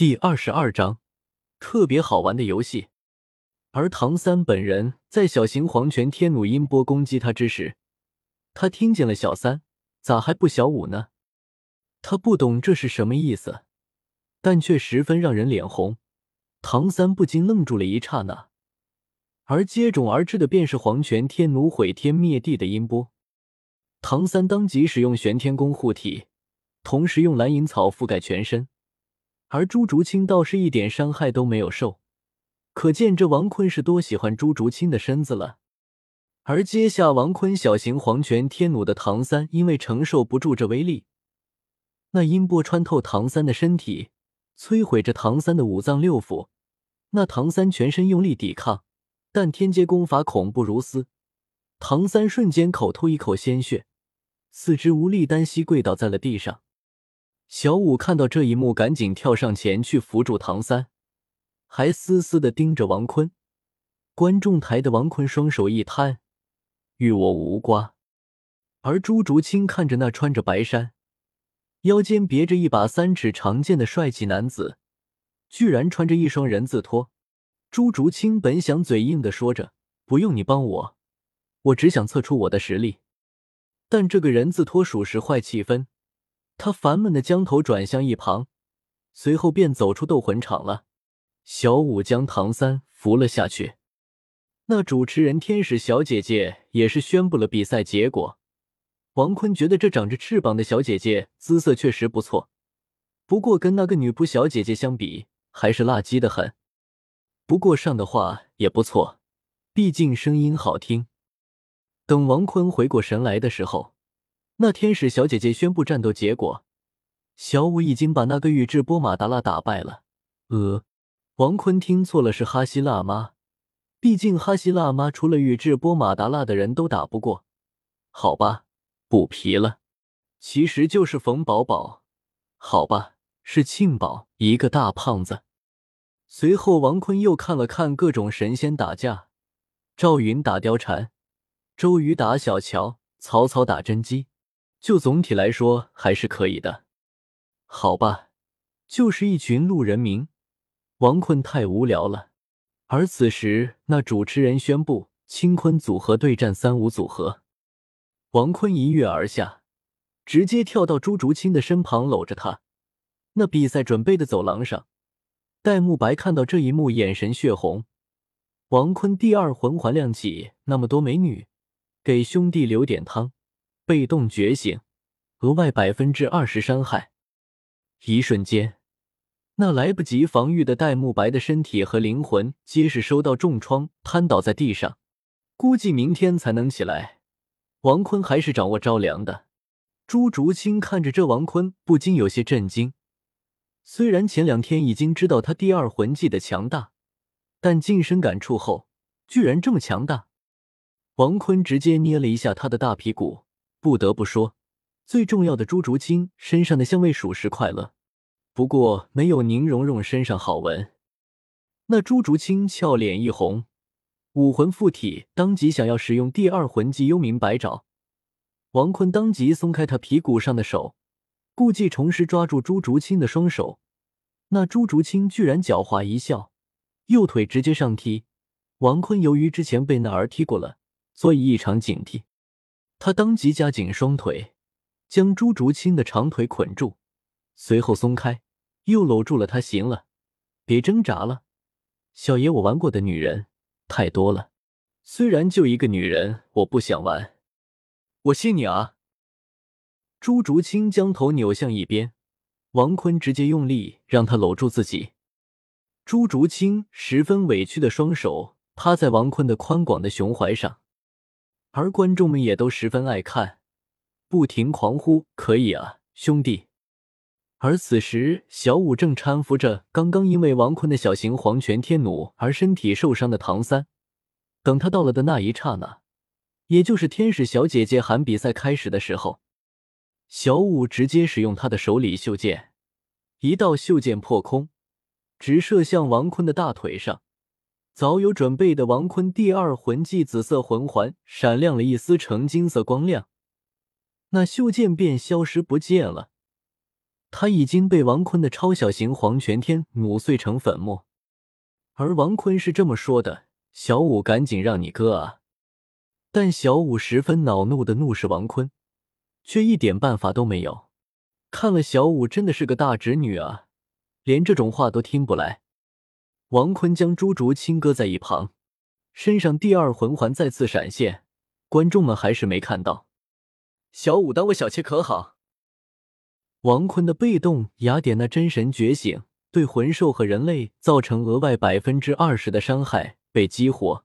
第二十二章，特别好玩的游戏。而唐三本人在小型黄泉天弩音波攻击他之时，他听见了小三，咋还不小五呢？他不懂这是什么意思，但却十分让人脸红。唐三不禁愣住了一刹那，而接踵而至的便是黄泉天弩毁天灭地的音波。唐三当即使用玄天功护体，同时用蓝银草覆盖全身，而朱竹清倒是一点伤害都没有受，可见这王坤是多喜欢朱竹清的身子了。而接下王坤小型黄泉天弩的唐三，因为承受不住这威力，那音波穿透唐三的身体，摧毁着唐三的五脏六腑。那唐三全身用力抵抗，但天阶功法恐怖如斯，唐三瞬间口吐一口鲜血。四肢无力，单膝跪倒在了地上。小五看到这一幕，赶紧跳上前去扶住唐三，还死死的盯着王坤。观众台的王坤双手一摊，与我无瓜。而朱竹清看着那穿着白衫、腰间别着一把三尺长剑的帅气男子，居然穿着一双人字拖。朱竹清本想嘴硬的说着：“不用你帮我，我只想测出我的实力。”但这个人字拖属实坏气氛，他烦闷的将头转向一旁，随后便走出斗魂场了。小五将唐三扶了下去，那主持人天使小姐姐也是宣布了比赛结果。王坤觉得这长着翅膀的小姐姐姿色确实不错，不过跟那个女仆小姐姐相比，还是辣鸡的很。不过上的话也不错，毕竟声音好听。等王坤回过神来的时候，那天使小姐姐宣布战斗结果：小五已经把那个宇智波马达拉打败了。呃，王坤听错了，是哈希辣妈。毕竟哈希辣妈除了宇智波马达拉的人都打不过。好吧，补皮了，其实就是冯宝宝。好吧，是庆宝，一个大胖子。随后，王坤又看了看各种神仙打架，赵云打貂蝉。周瑜打小乔，曹操打甄姬，就总体来说还是可以的。好吧，就是一群路人名。王坤太无聊了。而此时，那主持人宣布青坤组合对战三五组合。王坤一跃而下，直接跳到朱竹清的身旁，搂着他。那比赛准备的走廊上，戴沐白看到这一幕，眼神血红。王坤第二魂环亮起，那么多美女。给兄弟留点汤，被动觉醒，额外百分之二十伤害。一瞬间，那来不及防御的戴沐白的身体和灵魂皆是受到重创，瘫倒在地上，估计明天才能起来。王坤还是掌握着凉的。朱竹清看着这王坤，不禁有些震惊。虽然前两天已经知道他第二魂技的强大，但近身感触后，居然这么强大。王坤直接捏了一下他的大屁股，不得不说，最重要的朱竹清身上的香味属实快乐，不过没有宁荣荣身上好闻。那朱竹清俏脸一红，武魂附体，当即想要使用第二魂技幽冥白爪。王坤当即松开他屁股上的手，故技重施抓住朱竹清的双手。那朱竹清居然狡猾一笑，右腿直接上踢。王坤由于之前被那儿踢过了。所以异常警惕，他当即夹紧双腿，将朱竹清的长腿捆住，随后松开，又搂住了他。行了，别挣扎了，小爷我玩过的女人太多了，虽然就一个女人，我不想玩。我信你啊！朱竹清将头扭向一边，王坤直接用力让他搂住自己。朱竹清十分委屈的双手趴在王坤的宽广的胸怀上。而观众们也都十分爱看，不停狂呼：“可以啊，兄弟！”而此时，小五正搀扶着刚刚因为王坤的小型黄泉天弩而身体受伤的唐三。等他到了的那一刹那，也就是天使小姐姐喊比赛开始的时候，小五直接使用他的手里袖剑，一道袖剑破空，直射向王坤的大腿上。早有准备的王坤第二魂技紫色魂环闪亮了一丝橙金色光亮，那袖剑便消失不见了。他已经被王坤的超小型黄泉天磨碎成粉末。而王坤是这么说的：“小五，赶紧让你哥啊！”但小五十分恼怒的怒视王坤，却一点办法都没有。看了小五真的是个大侄女啊，连这种话都听不来。王坤将朱竹清搁在一旁，身上第二魂环再次闪现，观众们还是没看到。小五当我小妾可好？王坤的被动雅典娜真神觉醒，对魂兽和人类造成额外百分之二十的伤害被激活，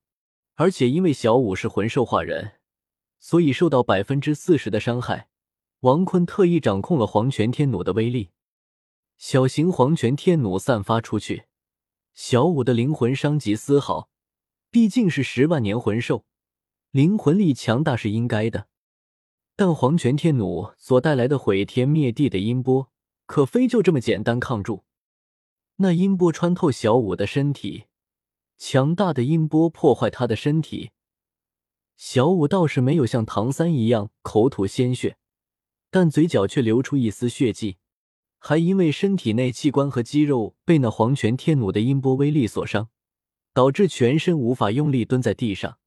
而且因为小五是魂兽化人，所以受到百分之四十的伤害。王坤特意掌控了黄泉天弩的威力，小型黄泉天弩散发出去，小五的灵魂伤及丝毫。毕竟是十万年魂兽，灵魂力强大是应该的。但黄泉天弩所带来的毁天灭地的音波，可非就这么简单抗住。那音波穿透小五的身体，强大的音波破坏他的身体。小五倒是没有像唐三一样口吐鲜血，但嘴角却流出一丝血迹，还因为身体内器官和肌肉被那黄泉天弩的音波威力所伤，导致全身无法用力蹲在地上。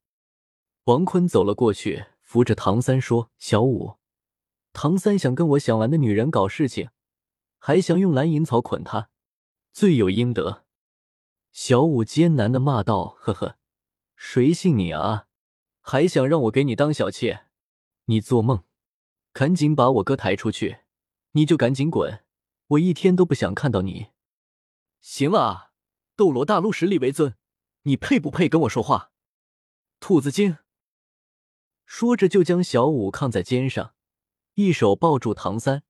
王坤走了过去。扶着唐三说：“小五，唐三想跟我想玩的女人搞事情，还想用蓝银草捆他，罪有应得。”小五艰难的骂道：“呵呵，谁信你啊？还想让我给你当小妾？你做梦！赶紧把我哥抬出去，你就赶紧滚，我一天都不想看到你。行了啊，斗罗大陆实力为尊，你配不配跟我说话？兔子精！”说着，就将小五扛在肩上，一手抱住唐三，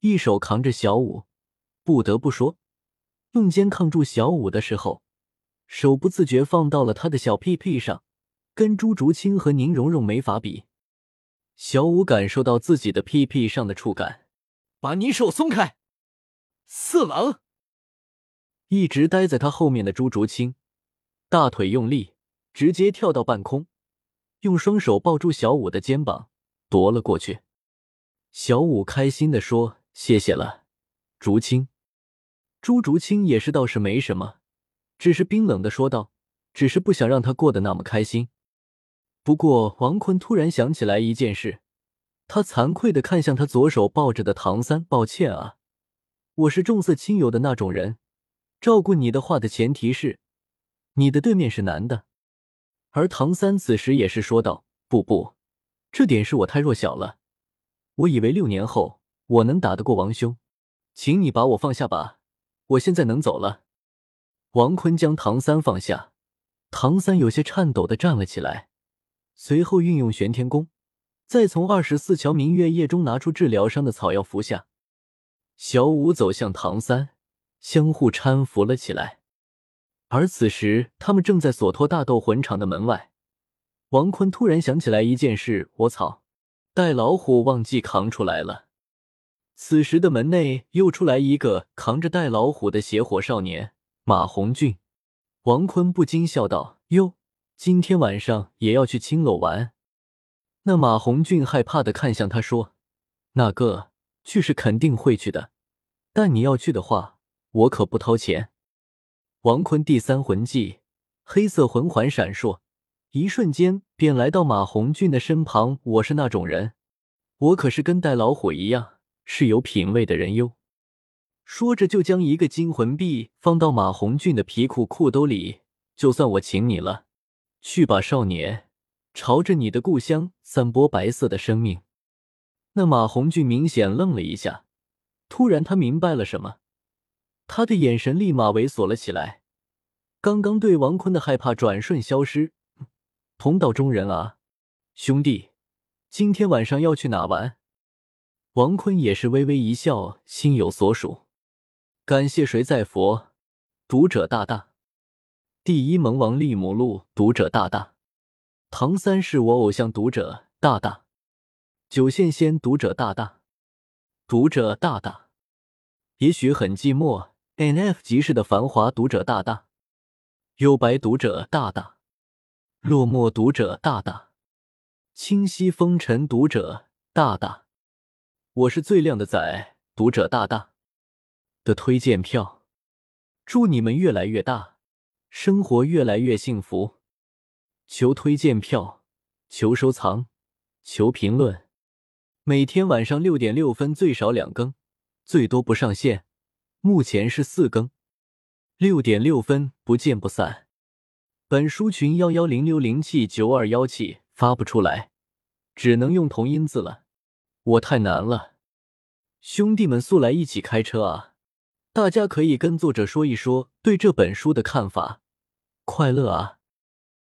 一手扛着小五。不得不说，用肩扛住小五的时候，手不自觉放到了他的小屁屁上，跟朱竹清和宁荣荣没法比。小五感受到自己的屁屁上的触感，把你手松开！色狼！一直待在他后面的朱竹清，大腿用力，直接跳到半空。用双手抱住小五的肩膀，夺了过去。小五开心的说：“谢谢了，竹青。”朱竹清也是倒是没什么，只是冰冷的说道：“只是不想让他过得那么开心。”不过王坤突然想起来一件事，他惭愧的看向他左手抱着的唐三：“抱歉啊，我是重色轻友的那种人，照顾你的话的前提是，你的对面是男的。”而唐三此时也是说道：“不不，这点是我太弱小了。我以为六年后我能打得过王兄，请你把我放下吧，我现在能走了。”王坤将唐三放下，唐三有些颤抖的站了起来，随后运用玄天功，再从二十四桥明月夜中拿出治疗伤的草药服下。小五走向唐三，相互搀扶了起来。而此时，他们正在索托大斗魂场的门外。王坤突然想起来一件事：我操，带老虎忘记扛出来了。此时的门内又出来一个扛着带老虎的邪火少年马红俊。王坤不禁笑道：“哟，今天晚上也要去青楼玩？”那马红俊害怕的看向他说：“那个去是肯定会去的，但你要去的话，我可不掏钱。”王坤第三魂技，黑色魂环闪烁，一瞬间便来到马红俊的身旁。我是那种人，我可是跟戴老虎一样是有品位的人哟。说着，就将一个金魂币放到马红俊的皮裤裤兜里。就算我请你了，去吧，少年，朝着你的故乡散播白色的生命。那马红俊明显愣了一下，突然他明白了什么。他的眼神立马猥琐了起来，刚刚对王坤的害怕转瞬消失。同道中人啊，兄弟，今天晚上要去哪玩？王坤也是微微一笑，心有所属。感谢谁在佛？读者大大，第一萌王利姆路，读者大大，唐三是我偶像，读者大大，九线仙，读者大大，读者大大，也许很寂寞。N F 集市的繁华读者大大，幽白读者大大，落寞读者大大，清晰风尘读者大大，我是最靓的仔读者大大。的推荐票。祝你们越来越大，生活越来越幸福。求推荐票，求收藏，求评论。每天晚上六点六分最少两更，最多不上线。目前是四更，六点六分不见不散。本书群幺幺零六零七九二幺七发不出来，只能用同音字了。我太难了，兄弟们速来一起开车啊！大家可以跟作者说一说对这本书的看法。快乐啊！